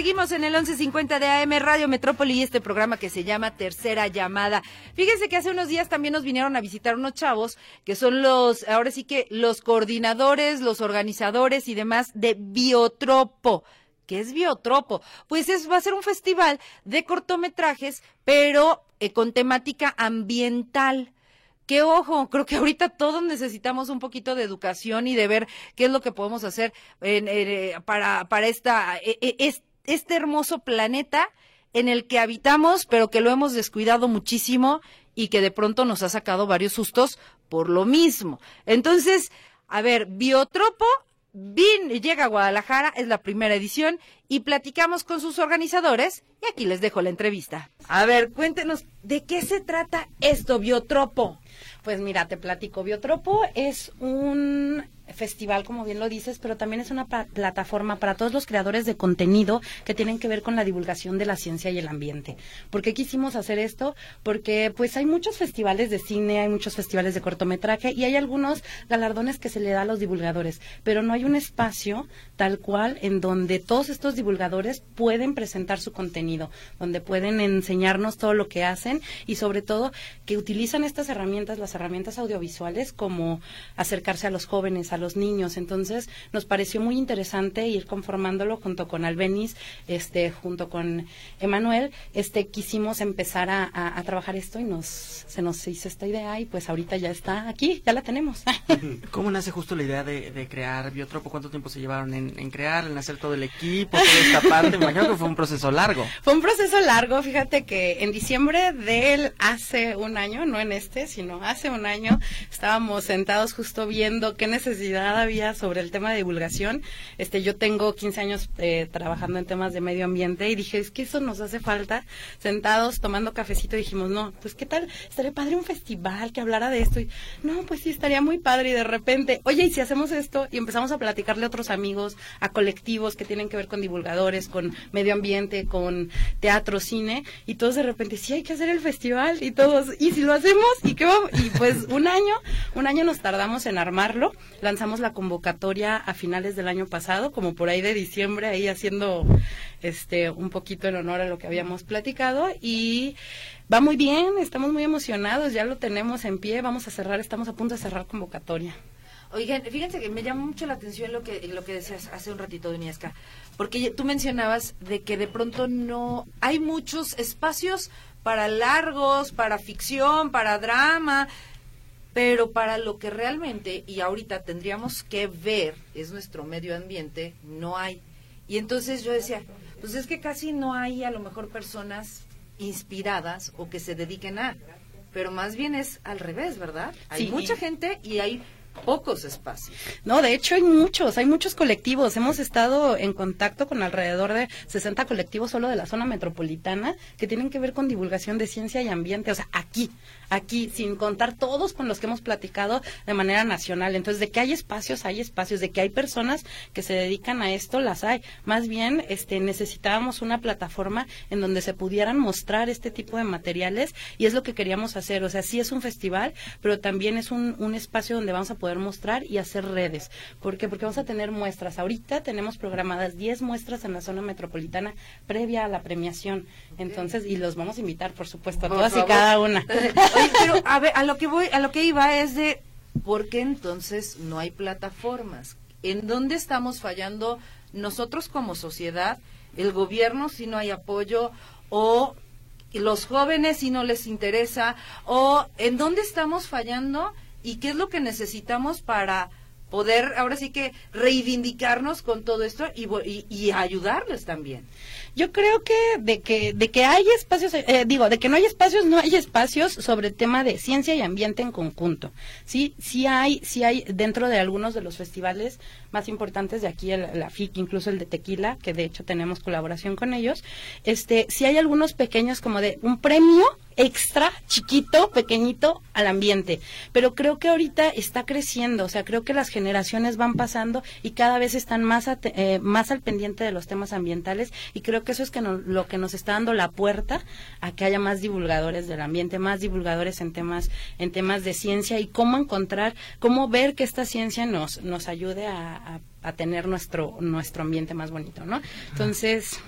Seguimos en el 1150 de AM Radio Metrópoli y este programa que se llama Tercera Llamada. Fíjense que hace unos días también nos vinieron a visitar unos chavos que son los, ahora sí que los coordinadores, los organizadores y demás de Biotropo. ¿Qué es Biotropo? Pues es, va a ser un festival de cortometrajes, pero eh, con temática ambiental. Que ojo, creo que ahorita todos necesitamos un poquito de educación y de ver qué es lo que podemos hacer eh, para, para esta, eh, eh, es- este hermoso planeta en el que habitamos, pero que lo hemos descuidado muchísimo y que de pronto nos ha sacado varios sustos por lo mismo. Entonces, a ver, Biotropo Vin llega a Guadalajara, es la primera edición, y platicamos con sus organizadores, y aquí les dejo la entrevista. A ver, cuéntenos, ¿de qué se trata esto, Biotropo? Pues mira, te platico. Biotropo es un festival, como bien lo dices, pero también es una plataforma para todos los creadores de contenido que tienen que ver con la divulgación de la ciencia y el ambiente. ¿Por qué quisimos hacer esto? Porque pues hay muchos festivales de cine, hay muchos festivales de cortometraje y hay algunos galardones que se le da a los divulgadores, pero no hay un espacio tal cual en donde todos estos divulgadores pueden presentar su contenido, donde pueden enseñarnos todo lo que hacen y sobre todo que utilizan estas herramientas, las herramientas audiovisuales, como acercarse a los jóvenes, a los niños. Entonces, nos pareció muy interesante ir conformándolo junto con Albeniz, este, junto con Emanuel, este, quisimos empezar a, trabajar esto y nos, se nos hizo esta idea y pues ahorita ya está aquí, ya la tenemos. [laughs] ¿Cómo nace justo la idea de, crear Biotropo? ¿Cuánto tiempo se llevaron en, crear, en hacer todo el equipo, [laughs] esta parte? Imagino que fue un proceso largo. Fue un proceso largo, fíjate que en diciembre del hace un año, no en este, sino hace un año, estábamos sentados justo viendo qué necesidad había sobre el tema de divulgación. Este, yo tengo 15 años eh, trabajando en temas de medio ambiente y dije, es que eso nos hace falta. Sentados tomando cafecito dijimos, no, pues qué tal, estaría padre un festival que hablara de esto. Y, no, pues sí, estaría muy padre y de repente, oye, ¿y si hacemos esto? Y empezamos a platicarle a otros amigos, a colectivos que tienen que ver con con medio ambiente, con teatro, cine, y todos de repente, sí, hay que hacer el festival, y todos, ¿y si lo hacemos? ¿Y qué vamos? Y pues un año, un año nos tardamos en armarlo, lanzamos la convocatoria a finales del año pasado, como por ahí de diciembre, ahí haciendo este un poquito en honor a lo que habíamos platicado, y va muy bien, estamos muy emocionados, ya lo tenemos en pie, vamos a cerrar, estamos a punto de cerrar convocatoria. Oigan, fíjense que me llama mucho la atención lo que lo que decías hace un ratito, Doniesca, porque tú mencionabas de que de pronto no hay muchos espacios para largos, para ficción, para drama, pero para lo que realmente y ahorita tendríamos que ver es nuestro medio ambiente, no hay. Y entonces yo decía, pues es que casi no hay a lo mejor personas inspiradas o que se dediquen a, pero más bien es al revés, ¿verdad? Hay Sí. mucha gente y hay pocos espacios. No, de hecho hay muchos, hay muchos colectivos. Hemos estado en contacto con alrededor de 60 colectivos solo de la zona metropolitana que tienen que ver con divulgación de ciencia y ambiente. O sea, aquí, aquí, sin contar todos con los que hemos platicado de manera nacional. Entonces, de que hay espacios, hay espacios, de que hay personas que se dedican a esto, las hay. Más bien, este, necesitábamos una plataforma en donde se pudieran mostrar este tipo de materiales y es lo que queríamos hacer. O sea, sí es un festival, pero también es un, un espacio donde vamos a poder mostrar y hacer redes. ¿Por qué? Porque vamos a tener muestras. Ahorita tenemos programadas 10 muestras en la zona metropolitana previa a la premiación. Entonces, y los vamos a invitar, por supuesto, a todas y cada una. [laughs] Pero a ver, a lo que voy, a lo que iba es de ¿por qué entonces no hay plataformas? ¿En dónde estamos fallando nosotros como sociedad? El gobierno si no hay apoyo o los jóvenes si no les interesa o en dónde estamos fallando y qué es lo que necesitamos para poder ahora sí que reivindicarnos con todo esto y, y, y ayudarles también. Yo creo que de que de que hay espacios, eh, digo, de que no hay espacios, no hay espacios sobre el tema de ciencia y ambiente en conjunto. Sí, sí hay, sí hay dentro de algunos de los festivales más importantes de aquí, la FIC, incluso el de Tequila, que de hecho tenemos colaboración con ellos. Este, sí hay algunos pequeños como de un premio extra chiquito, pequeñito al ambiente. Pero creo que ahorita está creciendo, o sea, creo que las generaciones van pasando y cada vez están más, eh, más al pendiente de los temas ambientales y creo que eso es que lo que nos está dando la puerta a que haya más divulgadores del ambiente, más divulgadores en temas, en temas de ciencia y cómo encontrar, cómo ver que esta ciencia nos, nos ayude a, a tener nuestro, nuestro ambiente más bonito, ¿no? Entonces,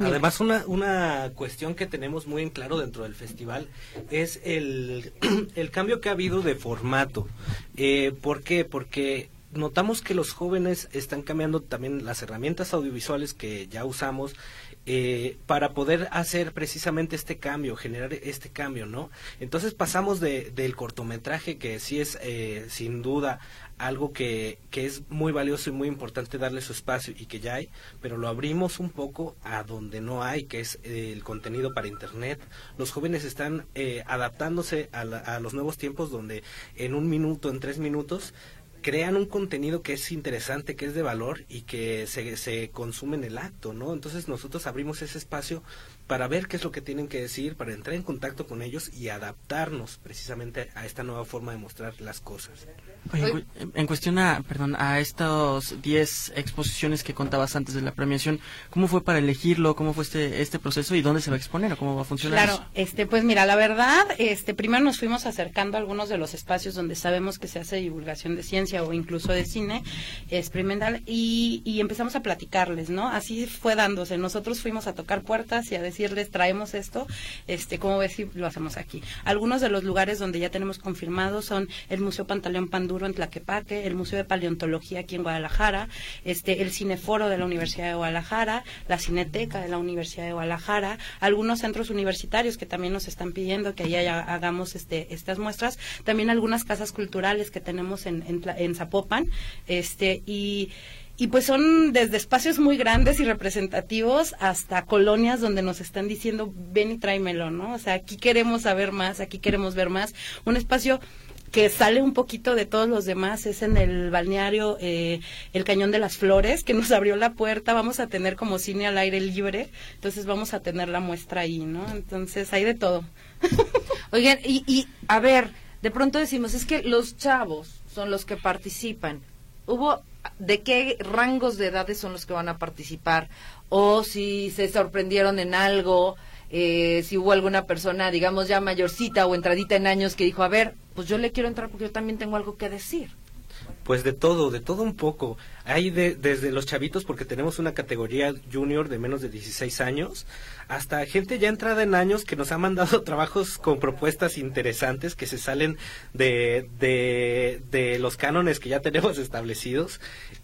Además, una, una cuestión que tenemos muy en claro dentro del festival es el, [clears throat] el cambio que ha habido de formato. Eh, ¿Por qué? Porque notamos que los jóvenes están cambiando también las herramientas audiovisuales que ya usamos eh, para poder hacer precisamente este cambio, generar este cambio, ¿no? Entonces pasamos de, del cortometraje, que sí es eh, sin duda algo que, que es muy valioso y muy importante darle su espacio y que ya hay, pero lo abrimos un poco a donde no hay, que es eh, el contenido para Internet. Los jóvenes están eh, adaptándose a, a los nuevos tiempos donde en un minuto, en tres minutos, crean un contenido que es interesante, que es de valor y que se, se consume en el acto, ¿no? Entonces nosotros abrimos ese espacio para ver qué es lo que tienen que decir, para entrar en contacto con ellos y adaptarnos precisamente a esta nueva forma de mostrar las cosas. en cuestión a, perdón, a estos 10 exposiciones que contabas antes de la premiación, ¿cómo fue para elegirlo? ¿Cómo fue este, este proceso y dónde se va a exponer o cómo va a funcionar? Claro, este, pues mira, la verdad, este, primero nos fuimos acercando a algunos de los espacios donde sabemos que se hace divulgación de ciencia o incluso de cine experimental y, y empezamos a platicarles, ¿no? Así fue dándose. Nosotros fuimos a tocar puertas y a decir decirles traemos esto, este, ¿cómo ves si lo hacemos aquí? Algunos de los lugares donde ya tenemos confirmados son el Museo Pantaleón Panduro en Tlaquepaque, el Museo de Paleontología aquí en Guadalajara, este, el Cineforo de la Universidad de Guadalajara, la Cineteca de la Universidad de Guadalajara, algunos centros universitarios que también nos están pidiendo que allá hagamos este, estas muestras, también algunas casas culturales que tenemos en, en, en Zapopan, este, y y pues son desde espacios muy grandes y representativos hasta colonias donde nos están diciendo, ven y tráemelo, ¿no? O sea, aquí queremos saber más, aquí queremos ver más. Un espacio que sale un poquito de todos los demás es en el balneario eh, El Cañón de las Flores, que nos abrió la puerta. Vamos a tener como cine al aire libre, entonces vamos a tener la muestra ahí, ¿no? Entonces hay de todo. [laughs] Oigan, y, y a ver, de pronto decimos, es que los chavos son los que participan. Hubo de qué rangos de edades son los que van a participar o si se sorprendieron en algo, eh, si hubo alguna persona, digamos, ya mayorcita o entradita en años que dijo, a ver, pues yo le quiero entrar porque yo también tengo algo que decir. Pues de todo, de todo un poco. Hay de, desde los chavitos, porque tenemos una categoría junior de menos de 16 años, hasta gente ya entrada en años que nos ha mandado [laughs] trabajos con propuestas interesantes que se salen de, de, los cánones que ya tenemos [laughs] establecidos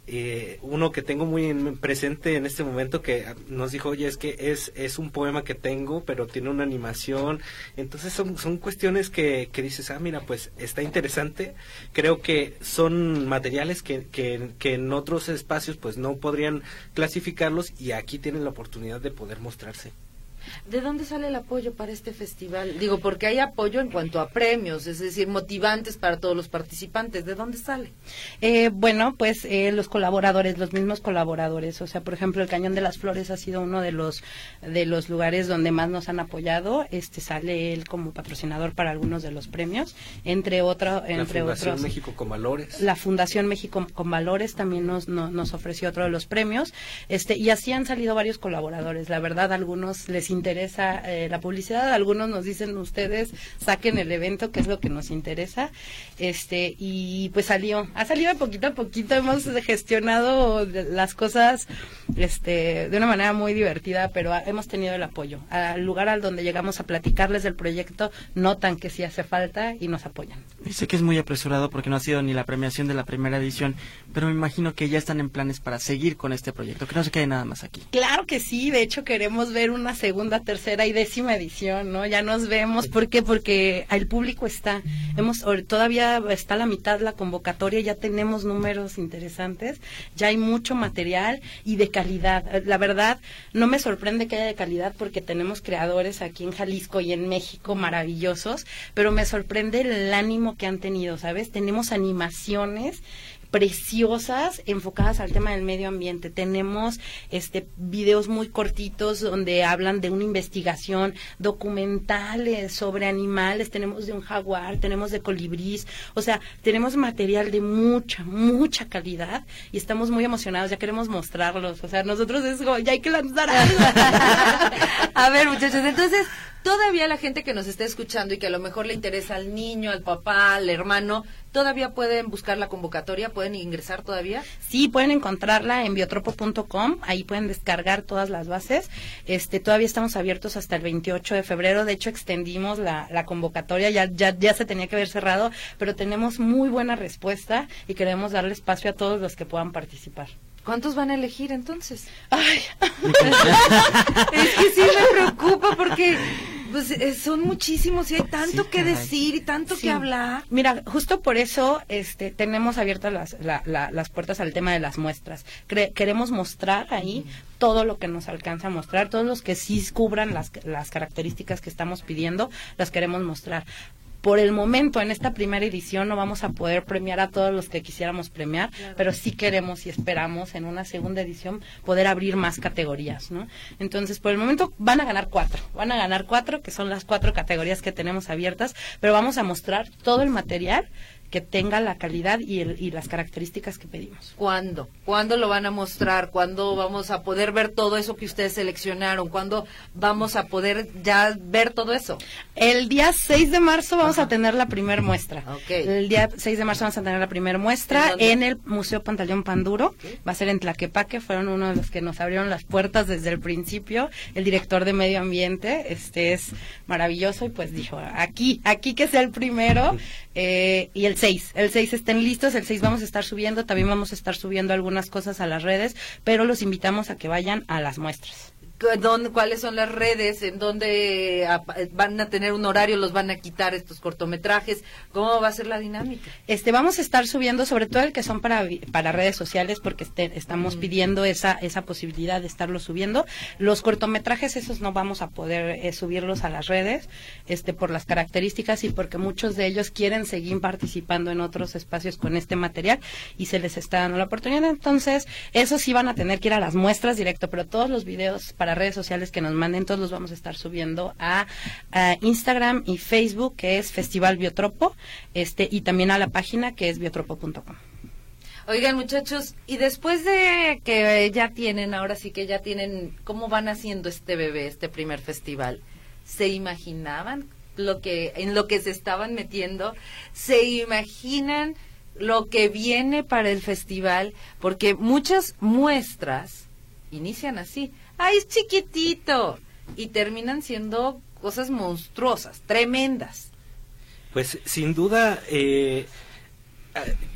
eh, uno que tengo muy presente en este momento que nos dijo, oye, es que es, es un poema que tengo, pero tiene una animación. Entonces son, son cuestiones que, que dices, ah, mira, pues está interesante. Creo que son materiales que, que, que en otros espacios pues no podrían clasificarlos y aquí tienen la oportunidad de poder mostrarse. ¿De dónde sale el apoyo para este festival? Digo, porque hay apoyo en cuanto a premios, es decir, motivantes para todos los participantes. ¿De dónde sale? Eh, bueno, pues eh, los colaboradores, los mismos colaboradores. O sea, por ejemplo, el Cañón de las Flores ha sido uno de los de los lugares donde más nos han apoyado. Este sale él como patrocinador para algunos de los premios, entre otros, entre la Fundación otros. México con Valores. La Fundación México con Valores también nos, nos, nos ofreció otro de los premios. Este y así han salido varios colaboradores. La verdad, a algunos les interesa eh, la publicidad, algunos nos dicen ustedes saquen el evento, que es lo que nos interesa, este y pues salió, ha salido poquito a poquito, hemos gestionado las cosas este de una manera muy divertida, pero hemos tenido el apoyo. Al lugar al donde llegamos a platicarles del proyecto, notan que sí hace falta y nos apoyan. Sé que es muy apresurado porque no ha sido ni la premiación de la primera edición, pero me imagino que ya están en planes para seguir con este proyecto, que no se quede nada más aquí. Claro que sí, de hecho queremos ver una segunda, tercera y décima edición, ¿no? Ya nos vemos, ¿por qué? Porque el público está, hemos todavía está la mitad la convocatoria, ya tenemos números interesantes, ya hay mucho material y de calidad. La verdad, no me sorprende que haya de calidad porque tenemos creadores aquí en Jalisco y en México maravillosos, pero me sorprende el ánimo que han tenido, ¿sabes? Tenemos animaciones preciosas enfocadas al tema del medio ambiente. Tenemos este videos muy cortitos donde hablan de una investigación, documentales sobre animales, tenemos de un jaguar, tenemos de colibrís, o sea, tenemos material de mucha, mucha calidad y estamos muy emocionados, ya queremos mostrarlos, o sea, nosotros es ya hay que lanzar. [laughs] A ver, muchachos, entonces todavía la gente que nos está escuchando y que a lo mejor le interesa al niño, al papá, al hermano, todavía pueden buscar la convocatoria, pueden ingresar todavía. Sí, pueden encontrarla en biotropo.com, ahí pueden descargar todas las bases. Este, todavía estamos abiertos hasta el 28 de febrero, de hecho extendimos la, la convocatoria, ya, ya, ya se tenía que haber cerrado, pero tenemos muy buena respuesta y queremos darle espacio a todos los que puedan participar. ¿Cuántos van a elegir entonces? Ay. [laughs] es que sí me preocupa porque pues eh, son muchísimos y hay tanto que decir y tanto que hablar. Mira, justo por eso este, tenemos abiertas las, las puertas al tema de las muestras. queremos mostrar ahí todo lo que nos alcanza a mostrar, todos los que sí cubran las, las características que estamos pidiendo, las queremos mostrar por el momento, en esta primera edición, no vamos a poder premiar a todos los que quisiéramos premiar, pero sí queremos y esperamos en una segunda edición poder abrir más categorías, ¿no? Entonces, por el momento van a ganar cuatro, van a ganar cuatro, que son las cuatro categorías que tenemos abiertas, pero vamos a mostrar todo el material que tenga la calidad y, el, y las características que pedimos. ¿Cuándo? ¿Cuándo lo van a mostrar? ¿Cuándo vamos a poder ver todo eso que ustedes seleccionaron? ¿Cuándo vamos a poder ya ver todo eso? El día 6 de marzo vamos a tener la primera muestra. El día 6 de marzo vamos a tener la primera muestra ¿En, el Museo Pantaleón Panduro. Va a ser en Tlaquepaque, fueron uno de los que nos abrieron las puertas desde el principio. El director de Medio Ambiente, este es maravilloso y pues dijo, aquí, aquí que sea el primero. Eh, y el 6, el 6 estén listos, el 6 vamos a estar subiendo, también vamos a estar subiendo algunas cosas a las redes, pero los invitamos a que vayan a las muestras cuáles son las redes, en dónde van a tener un horario, los van a quitar estos cortometrajes, cómo va a ser la dinámica. Este, vamos a estar subiendo, sobre todo el que son para, para redes sociales, porque este, estamos pidiendo esa, esa posibilidad de estarlo subiendo. Los cortometrajes, esos no vamos a poder eh, subirlos a las redes, este, por las características y porque muchos de ellos quieren seguir participando en otros espacios con este material y se les está dando la oportunidad. Entonces, esos sí van a tener que ir a las muestras directo, pero todos los videos para redes sociales que nos manden, todos los vamos a estar subiendo a, Instagram y Facebook, que es Festival Biotropo, este, y también a la página que es biotropo.com. Oigan, muchachos, y después de que ya tienen, ahora sí que ya tienen, ¿cómo van haciendo este bebé, este primer festival? ¿Se imaginaban lo que, en lo que se estaban metiendo? ¿Se imaginan lo que viene para el festival? Porque muchas muestras inician así ay, es chiquitito. Y terminan siendo cosas monstruosas, tremendas. Pues sin duda, eh,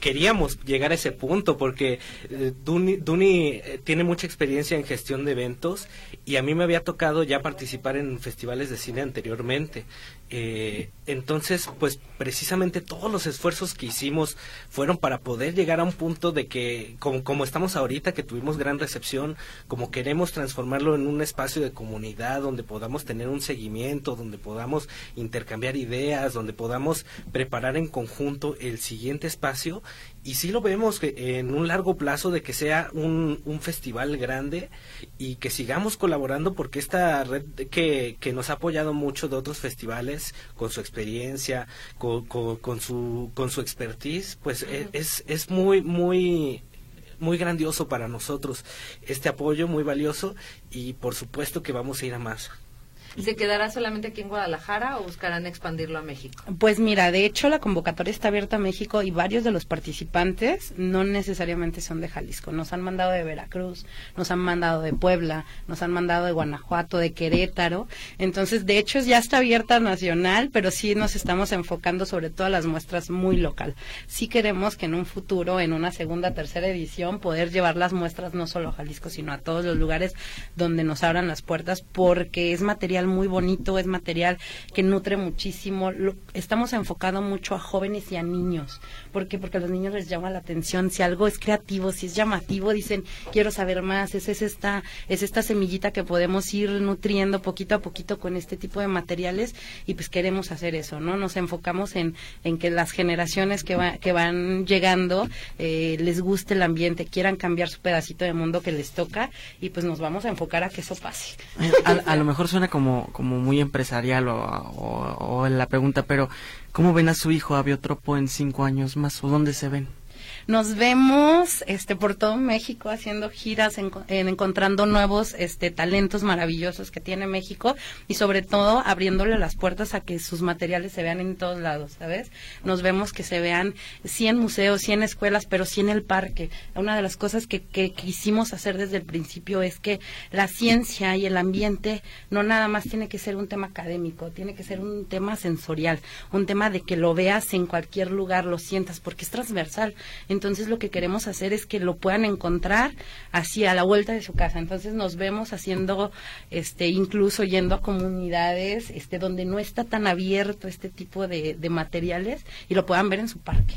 queríamos llegar a ese punto porque eh, Duni, eh, tiene mucha experiencia en gestión de eventos y a mí me había tocado ya participar en festivales de cine anteriormente. Eh, entonces, pues precisamente todos los esfuerzos que hicimos fueron para poder llegar a un punto de que, como, como estamos ahorita, que tuvimos gran recepción, como queremos transformarlo en un espacio de comunidad donde podamos tener un seguimiento, donde podamos intercambiar ideas, donde podamos preparar en conjunto el siguiente espacio y sí lo vemos en un largo plazo de que sea un, un, festival grande y que sigamos colaborando porque esta red que, que nos ha apoyado mucho de otros festivales con su experiencia, con, con, su, con su expertise, pues e, es, es muy, muy, muy grandioso para nosotros este apoyo, muy valioso y por supuesto que vamos a ir a más. ¿Se quedará solamente aquí en Guadalajara o buscarán expandirlo a México? Pues mira, de hecho la convocatoria está abierta a México y varios de los participantes no necesariamente son de Jalisco. Nos han mandado de Veracruz, nos han mandado de Puebla, nos han mandado de Guanajuato, de Querétaro. Entonces, de hecho, ya está abierta nacional, pero sí nos estamos enfocando sobre todo a las muestras muy local. Sí queremos que en un futuro, en una segunda, tercera edición, poder llevar las muestras no solo a Jalisco, sino a todos los lugares donde nos abran las puertas, porque es material muy bonito, es material que nutre muchísimo. estamos enfocando mucho a jóvenes y a niños. ¿Por qué? Porque a los niños les llama la atención. Si algo es creativo, si es llamativo, dicen, quiero saber más. Es, es, esta, es esta semillita que podemos ir nutriendo poquito a poquito con este tipo de materiales y pues queremos hacer eso, ¿no? Nos enfocamos en, en que las generaciones que, va, que van llegando eh, les guste el ambiente, quieran cambiar su pedacito de mundo que les toca y pues nos vamos a enfocar a que eso pase. A, lo mejor suena como, como muy empresarial o, la pregunta, pero ¿cómo ven a su hijo a Biotropo en cinco años o dónde se ven? Nos vemos este por todo México haciendo giras, en, encontrando nuevos este talentos maravillosos que tiene México y sobre todo abriéndole las puertas a que sus materiales se vean en todos lados, ¿sabes? Nos vemos que se vean sí en museos, sí en escuelas, pero sí en el parque. Una de las cosas que, que quisimos hacer desde el principio es que la ciencia y el ambiente no nada más tiene que ser un tema académico, tiene que ser un tema sensorial, un tema de que lo veas en cualquier lugar, lo sientas, porque es transversal. Entonces lo que queremos hacer es que lo puedan encontrar así a la vuelta de su casa. Entonces nos vemos haciendo, este, incluso yendo a comunidades, este, donde no está tan abierto este tipo de, de materiales y lo puedan ver en su parque.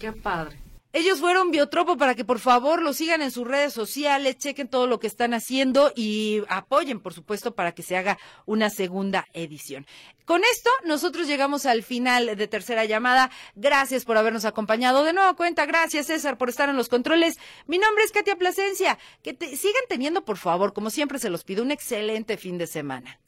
Qué padre. Ellos fueron Biotropo para que por favor lo sigan en sus redes sociales, chequen todo lo que están haciendo y apoyen, por supuesto, para que se haga una segunda edición. Con esto, nosotros llegamos al final de tercera llamada. Gracias por habernos acompañado. De nuevo cuenta, gracias César por estar en los controles. Mi nombre es Katia Plasencia. Que te sigan teniendo, por favor, como siempre se los pido, un excelente fin de semana.